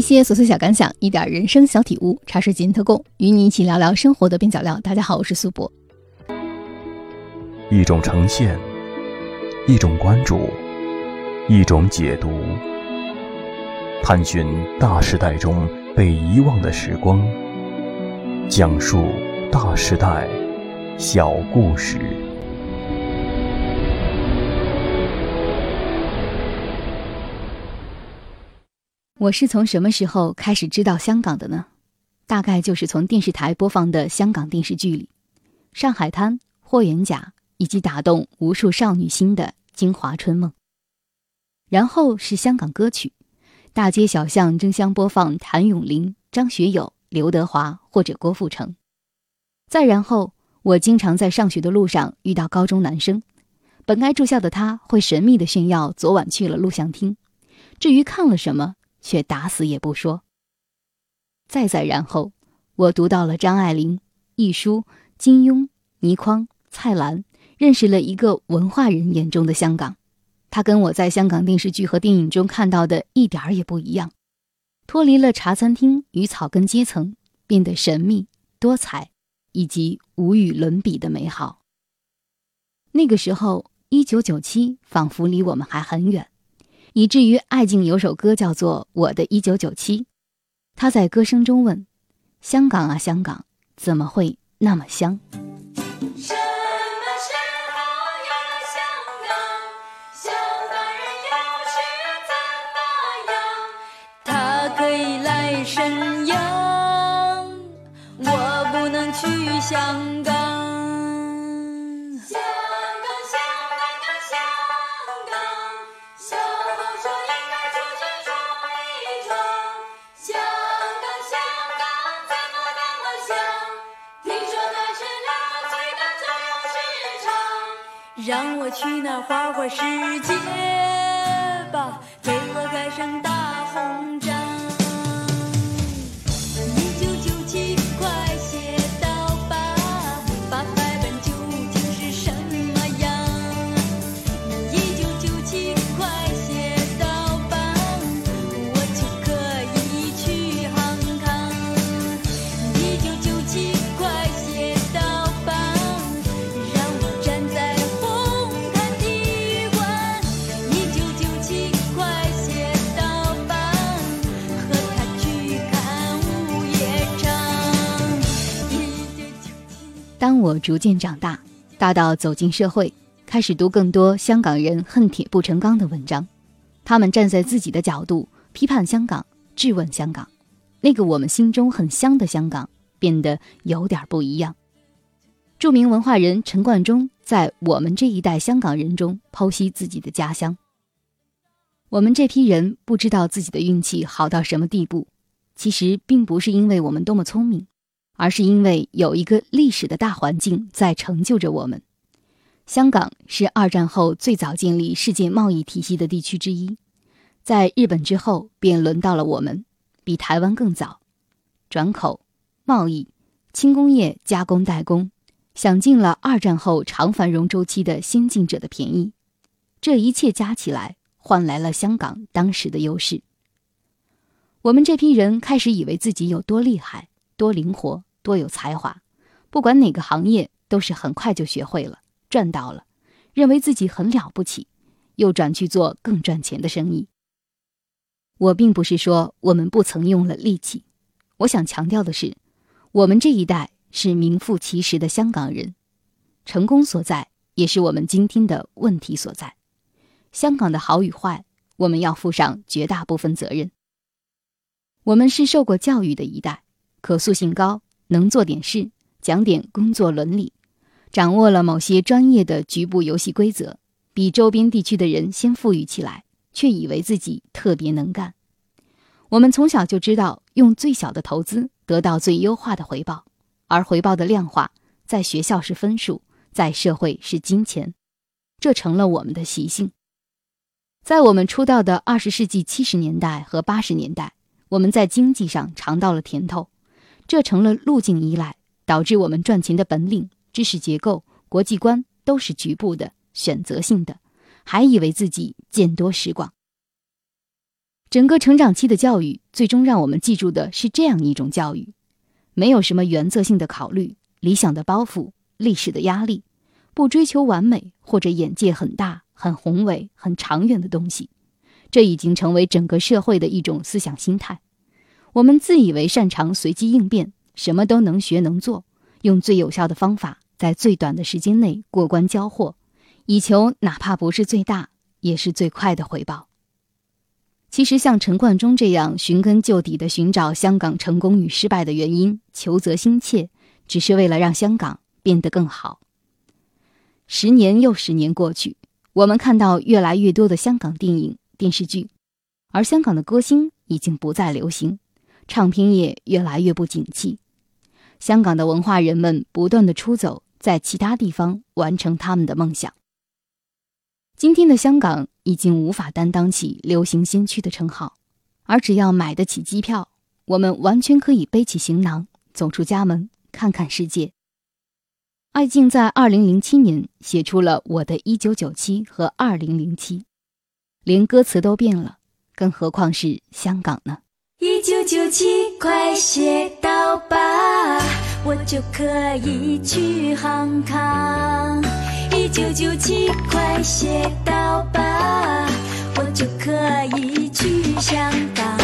一些琐碎小感想，一点人生小体悟，茶水间特供，与你一起聊聊生活的边角料。大家好，我是苏博。一种呈现，一种关注，一种解读，探寻大时代中被遗忘的时光，讲述大时代小故事。我是从什么时候开始知道香港的呢？大概就是从电视台播放的香港电视剧里，《上海滩》《霍元甲》以及打动无数少女心的《京华春梦》。然后是香港歌曲，大街小巷争相播放谭咏麟、张学友、刘德华或者郭富城。再然后，我经常在上学的路上遇到高中男生，本该住校的他会神秘的炫耀昨晚去了录像厅，至于看了什么。却打死也不说。再再然后，我读到了张爱玲、亦舒、金庸、倪匡、蔡澜，认识了一个文化人眼中的香港。他跟我在香港电视剧和电影中看到的一点儿也不一样，脱离了茶餐厅与草根阶层，变得神秘、多彩，以及无与伦比的美好。那个时候，一九九七仿佛离我们还很远。以至于艾敬有首歌叫做《我的一九九七》，他在歌声中问：“香港啊，香港，怎么会那么香？”什么时候有了香港？香港人又是怎么样？他可以来沈阳，我不能去香港。让我去那花花世界吧，给我盖上大当我逐渐长大，大到走进社会，开始读更多香港人恨铁不成钢的文章，他们站在自己的角度批判香港、质问香港，那个我们心中很香的香港变得有点不一样。著名文化人陈冠中在我们这一代香港人中剖析自己的家乡。我们这批人不知道自己的运气好到什么地步，其实并不是因为我们多么聪明。而是因为有一个历史的大环境在成就着我们。香港是二战后最早建立世界贸易体系的地区之一，在日本之后便轮到了我们，比台湾更早。转口、贸易、轻工业加工代工，享尽了二战后长繁荣周期的先进者的便宜。这一切加起来，换来了香港当时的优势。我们这批人开始以为自己有多厉害、多灵活。多有才华，不管哪个行业都是很快就学会了，赚到了，认为自己很了不起，又转去做更赚钱的生意。我并不是说我们不曾用了力气，我想强调的是，我们这一代是名副其实的香港人，成功所在也是我们今天的问题所在。香港的好与坏，我们要负上绝大部分责任。我们是受过教育的一代，可塑性高。能做点事，讲点工作伦理，掌握了某些专业的局部游戏规则，比周边地区的人先富裕起来，却以为自己特别能干。我们从小就知道用最小的投资得到最优化的回报，而回报的量化，在学校是分数，在社会是金钱，这成了我们的习性。在我们出道的二十世纪七十年代和八十年代，我们在经济上尝到了甜头。这成了路径依赖，导致我们赚钱的本领、知识结构、国际观都是局部的、选择性的，还以为自己见多识广。整个成长期的教育，最终让我们记住的是这样一种教育：没有什么原则性的考虑、理想的包袱、历史的压力，不追求完美或者眼界很大、很宏伟、很长远的东西。这已经成为整个社会的一种思想心态。我们自以为擅长随机应变，什么都能学能做，用最有效的方法，在最短的时间内过关交货，以求哪怕不是最大，也是最快的回报。其实，像陈冠中这样寻根究底的寻找香港成功与失败的原因，求则心切，只是为了让香港变得更好。十年又十年过去，我们看到越来越多的香港电影、电视剧，而香港的歌星已经不再流行，唱片业越来越不景气，香港的文化人们不断的出走，在其他地方完成他们的梦想。今天的香港已经无法担当起流行先驱的称号，而只要买得起机票，我们完全可以背起行囊走出家门，看看世界。艾敬在二零零七年写出了《我的一九九七》和《二零零七》，连歌词都变了，更何况是香港呢？一九九七，快写到吧，我就可以去航康。一九九七，快写到吧，我就可以去香港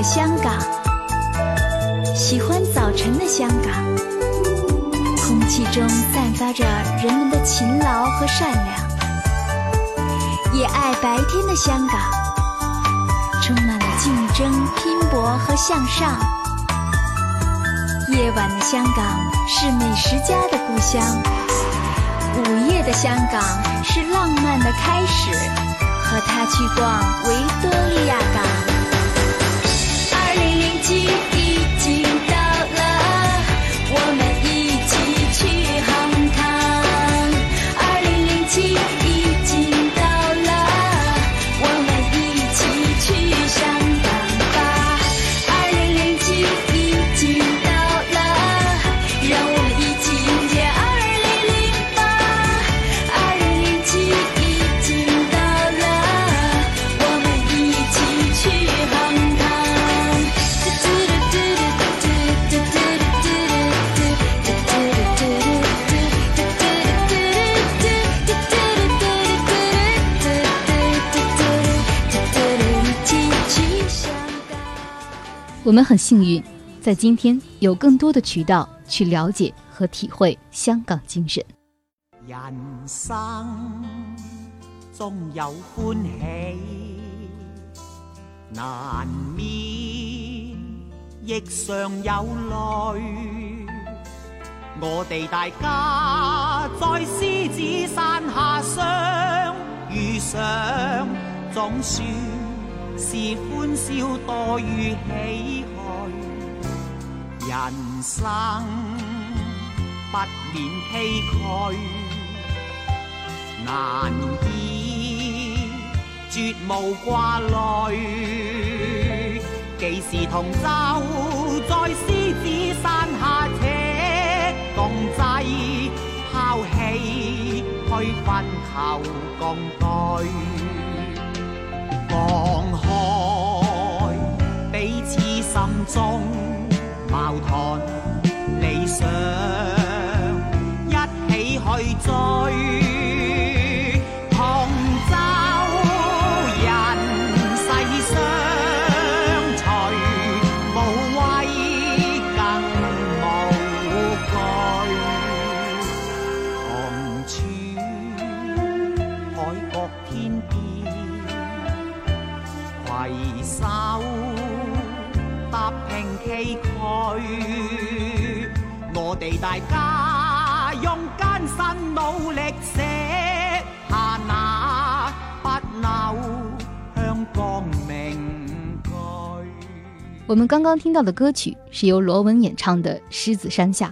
的香港。喜欢早晨的香港，空气中散发着人们的勤劳和善良。也爱白天的香港，充满了竞争、拼搏和向上。夜晚的香港是美食家的故乡。午夜的香港是浪漫的开始，和他去逛维多利亚港。二零我們很幸運，在今天有更多的渠道去了解和體會香港精神。人生中有歡喜，難免亦常有淚。我哋大家在獅子山下相遇上，總算是歡笑多於唏嘘。人生不免崎岖，难以絕無掛慮。幾時同舟在獅子山下且共濟，拋棄去分求共對。心中矛盾理想，一起去追。我哋大家用艰辛努力写下那不朽香港名句。我们刚刚听到的歌曲是由罗文演唱的《狮子山下》。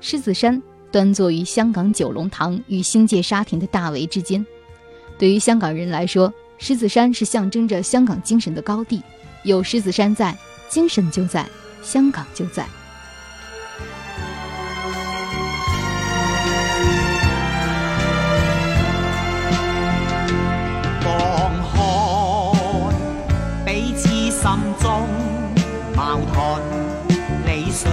狮子山端坐于香港九龙塘与新界沙田的大围之间。对于香港人来说，狮子山是象征着香港精神的高地。有狮子山在，精神就在，香港就在。放开彼此心中矛盾理想，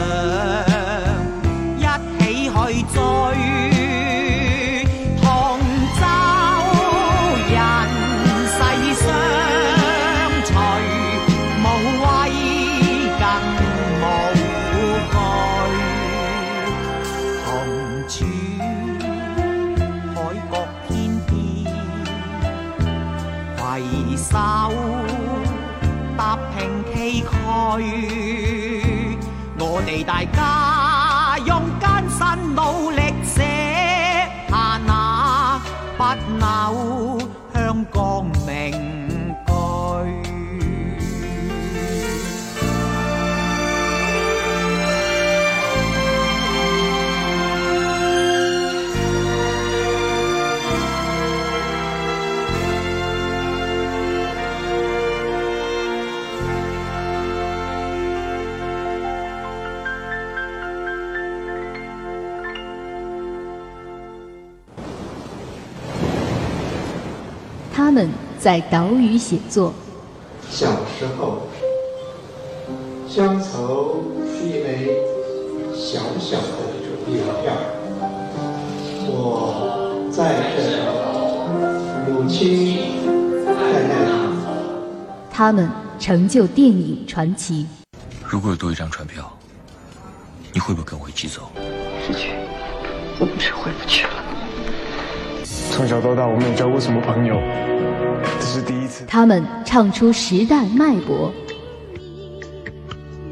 在岛屿写作，小时候，乡愁是一枚小小的邮票，我在这里，母亲在那里。他们成就电影传奇。如果有多一张船票，你会不会跟我一起走？失去，我不是回不去了。从小到大，我们也交过什么朋友？这是第一次。他们唱出时代脉搏，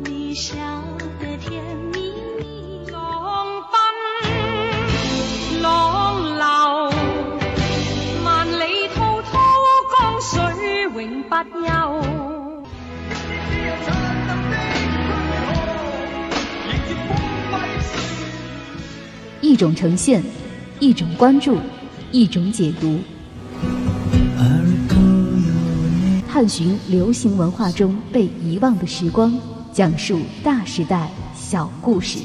你笑得甜蜜蜜，浪奔浪流，萬里滔滔江水永不休。一种呈现，一种关注，一种解读，探寻流行文化中被遗忘的时光，讲述大时代小故事。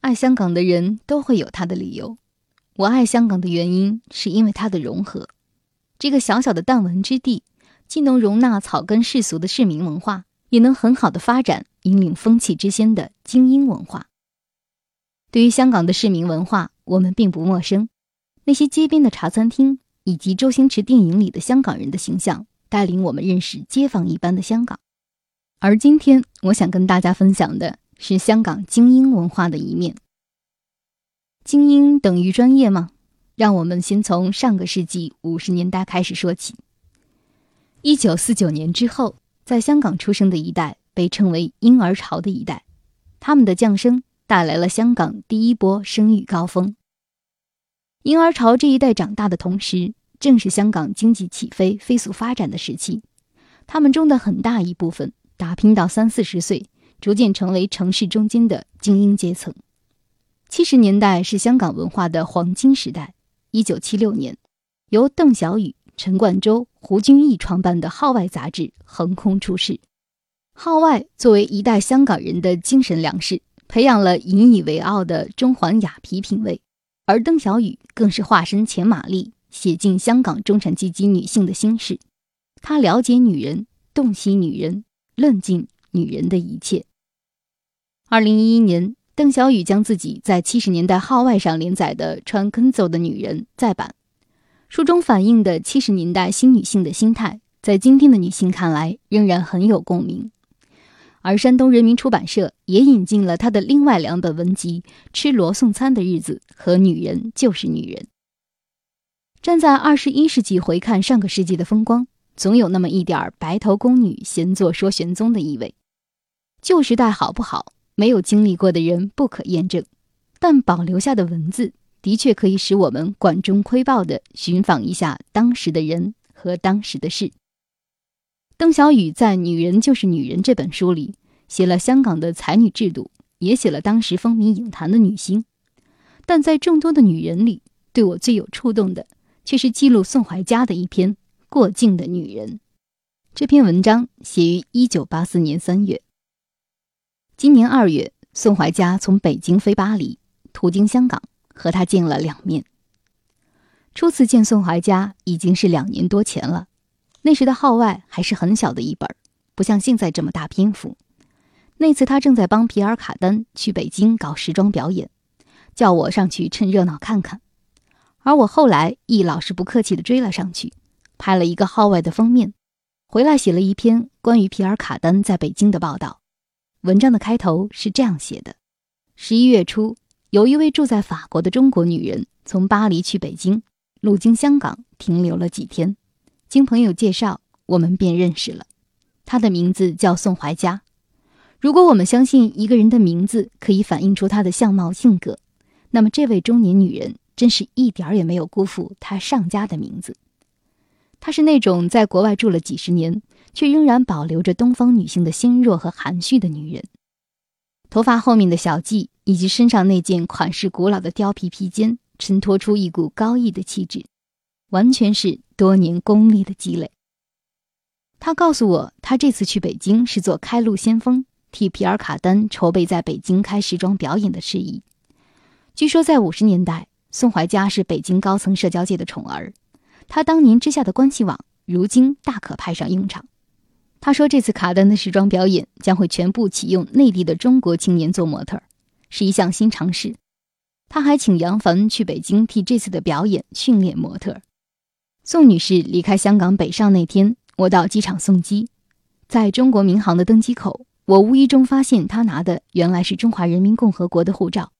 爱香港的人都会有他的理由。我爱香港的原因是因为它的融合。这个小小的弹丸之地，既能容纳草根世俗的市民文化，也能很好的发展引领风气之先的精英文化。对于香港的市民文化，我们并不陌生。那些街边的茶餐厅，以及周星驰电影里的香港人的形象，带领我们认识街坊一般的香港。而今天，我想跟大家分享的是香港精英文化的一面。精英等于专业吗？让我们先从上个世纪五十年代开始说起。一九四九年之后，在香港出生的一代被称为“婴儿潮”的一代，他们的降生带来了香港第一波生育高峰。婴儿潮这一代长大的同时，正是香港经济起飞、飞速发展的时期。他们中的很大一部分打拼到三四十岁，逐渐成为城市中间的精英阶层。七十年代是香港文化的黄金时代。一九七六年，由邓小宇、陈冠洲、胡君毅创办的《号外》杂志横空出世。《号外》作为一代香港人的精神粮食，培养了引以为傲的中环雅痞品味。而邓小雨更是化身钱玛丽，写进香港中产阶级女性的心事。她了解女人，洞悉女人，论尽女人的一切。二零一一年，邓小雨将自己在七十年代号外上连载的《穿 Kenzo 的女人》再版，书中反映的七十年代新女性的心态，在今天的女性看来仍然很有共鸣。而山东人民出版社也引进了他的另外两本文集《吃罗送餐的日子》和《女人就是女人》。站在二十一世纪回看上个世纪的风光，总有那么一点儿白头宫女闲坐说玄宗的意味。旧时代好不好，没有经历过的人不可验证，但保留下的文字的确可以使我们管中窥豹地寻访一下当时的人和当时的事。邓小雨在《女人就是女人》这本书里写了香港的才女制度，也写了当时风靡影坛的女星。但在众多的女人里，对我最有触动的，却是记录宋怀佳的一篇《过境的女人》。这篇文章写于一九八四年三月。今年二月，宋怀佳从北京飞巴黎，途经香港，和他见了两面。初次见宋怀佳已经是两年多前了。那时的号外还是很小的一本，不像现在这么大篇幅。那次他正在帮皮尔卡丹去北京搞时装表演，叫我上去趁热闹看看。而我后来亦老是不客气地追了上去，拍了一个号外的封面，回来写了一篇关于皮尔卡丹在北京的报道。文章的开头是这样写的：十一月初，有一位住在法国的中国女人从巴黎去北京，路经香港停留了几天。经朋友介绍，我们便认识了。她的名字叫宋怀佳。如果我们相信一个人的名字可以反映出他的相貌性格，那么这位中年女人真是一点儿也没有辜负她上家的名字。她是那种在国外住了几十年，却仍然保留着东方女性的纤弱和含蓄的女人。头发后面的小髻，以及身上那件款式古老的貂皮披肩，衬托出一股高逸的气质，完全是。多年功力的积累。他告诉我，他这次去北京是做开路先锋，替皮尔卡丹筹备在北京开时装表演的事宜。据说在五十年代，宋怀佳是北京高层社交界的宠儿，他当年织下的关系网，如今大可派上用场。他说，这次卡丹的时装表演将会全部启用内地的中国青年做模特，是一项新尝试。他还请杨凡去北京替这次的表演训练模特。宋女士离开香港北上那天，我到机场送机，在中国民航的登机口，我无意中发现她拿的原来是中华人民共和国的护照。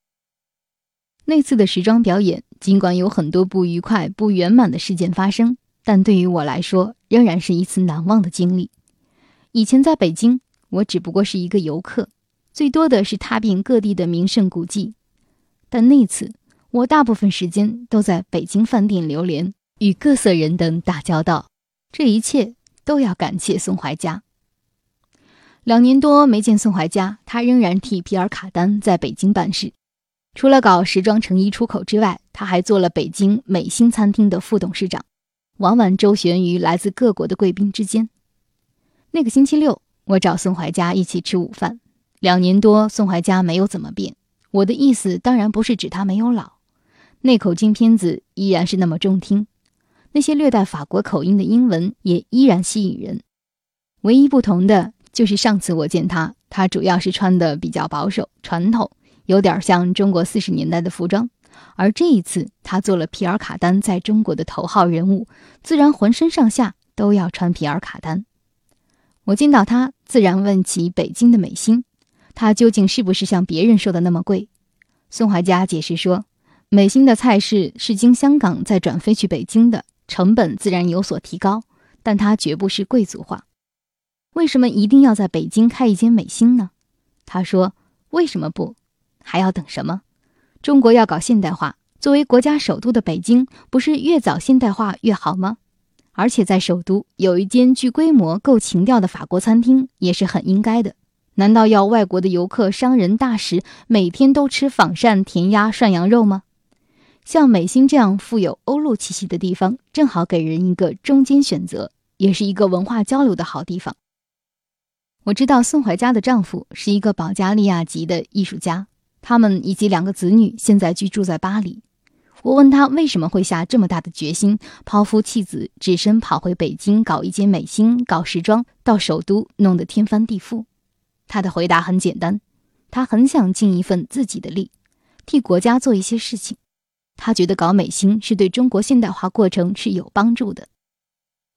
那次的时装表演，尽管有很多不愉快、不圆满的事件发生，但对于我来说，仍然是一次难忘的经历。以前在北京，我只不过是一个游客，最多的是踏遍各地的名胜古迹，但那次，我大部分时间都在北京饭店流连。与各色人等打交道，这一切都要感谢宋怀佳。两年多没见宋怀佳，他仍然替皮尔卡丹在北京办事。除了搞时装成衣出口之外，他还做了北京美心餐厅的副董事长，往往周旋于来自各国的贵宾之间。那个星期六，我找宋怀佳一起吃午饭。两年多，宋怀佳没有怎么变。我的意思当然不是指他没有老，那口京片子依然是那么中听。那些略带法国口音的英文也依然吸引人，唯一不同的就是上次我见他，他主要是穿的比较保守、传统，有点像中国四十年代的服装；而这一次，他做了皮尔卡丹在中国的头号人物，自然浑身上下都要穿皮尔卡丹。我见到他，自然问起北京的美心，他究竟是不是像别人说的那么贵？宋怀佳解释说，美心的菜式是经香港再转飞去北京的。成本自然有所提高，但它绝不是贵族化。为什么一定要在北京开一间美心呢？他说：“为什么不？还要等什么？中国要搞现代化，作为国家首都的北京，不是越早现代化越好吗？而且在首都有一间具规模、够情调的法国餐厅，也是很应该的。难道要外国的游客、商人、大使每天都吃仿膳、甜鸭、涮羊肉吗？像美心这样富有欧陆气息的地方，正好给人一个中间选择，也是一个文化交流的好地方。我知道宋怀佳的丈夫是一个保加利亚籍的艺术家，他们以及两个子女现在居住在巴黎。我问他为什么会下这么大的决心，抛夫弃子，只身跑回北京搞一间美心，搞时装，到首都弄得天翻地覆。他的回答很简单，他很想尽一份自己的力，替国家做一些事情。他觉得搞美心是对中国现代化过程是有帮助的。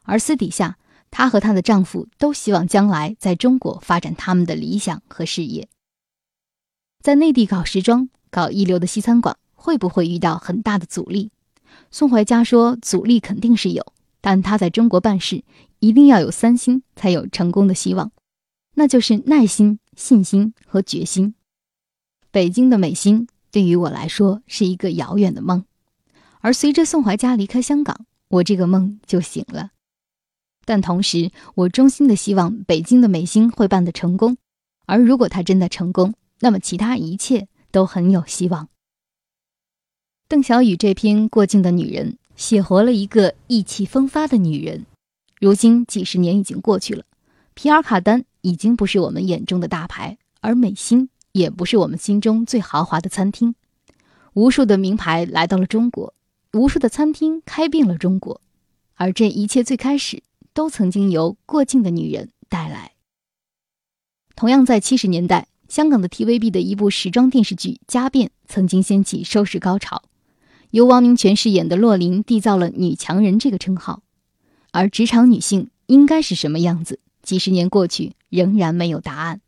而私底下，她和她的丈夫都希望将来在中国发展他们的理想和事业。在内地搞时装、搞一流的西餐馆，会不会遇到很大的阻力？宋怀佳说，阻力肯定是有，但她在中国办事一定要有三心，才有成功的希望。那就是耐心、信心和决心。北京的美心对于我来说是一个遥远的梦，而随着宋怀佳离开香港，我这个梦就醒了。但同时，我衷心的希望北京的美心会办得成功。而如果它真的成功，那么其他一切都很有希望。邓小雨这篇《过境的女人》写活了一个意气风发的女人。如今几十年已经过去了，皮尔卡丹。已经不是我们眼中的大牌，而美心也不是我们心中最豪华的餐厅。无数的名牌来到了中国，无数的餐厅开遍了中国，而这一切最开始都曾经由过境的女人带来。同样在七十年代，香港的 TVB 的一部时装电视剧《家变》曾经掀起收视高潮，由王明全饰演的洛琳缔造了“女强人”这个称号。而职场女性应该是什么样子？几十年过去，仍然没有答案。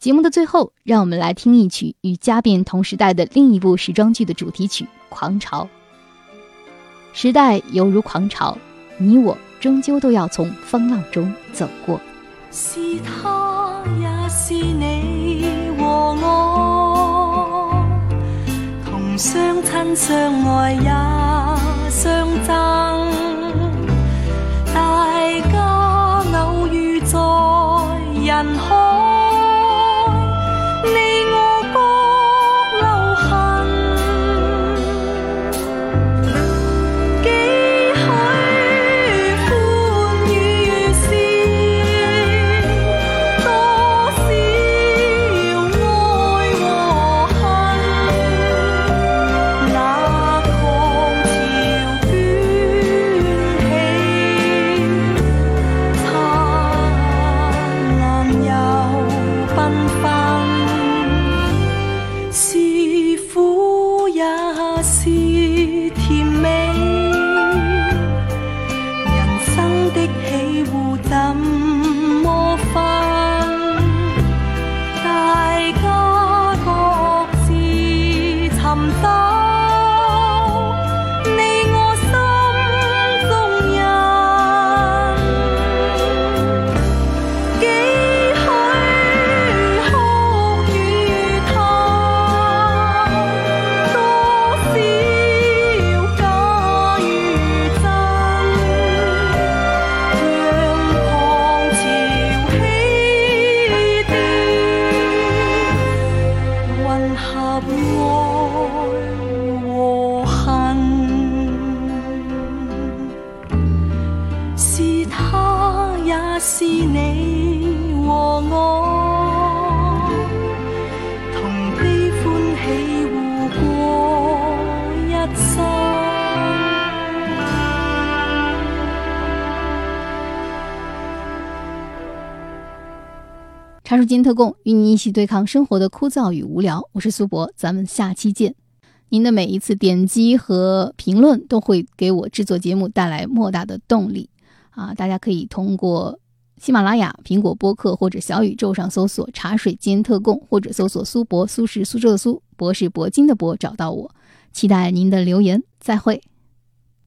节目的最后，让我们来听一曲与《家变》同时代的另一部时装剧的主题曲《狂潮》。时代犹如狂潮，你我终究都要从风浪中走过。是他，也是你和我，同相亲相爱也相争。人海。assim. 是你和我，同悲欢喜互过一生茶树金特供，与你一起对抗生活的枯燥与无聊。我是苏博，咱们下期见。您的每一次点击和评论都会给我制作节目带来莫大的动力啊！大家可以通过喜马拉雅、苹果播客或者小宇宙上搜索“茶水间特供”，或者搜索“苏博”，苏是苏州的苏，博是铂金的博，找到我。期待您的留言，再会。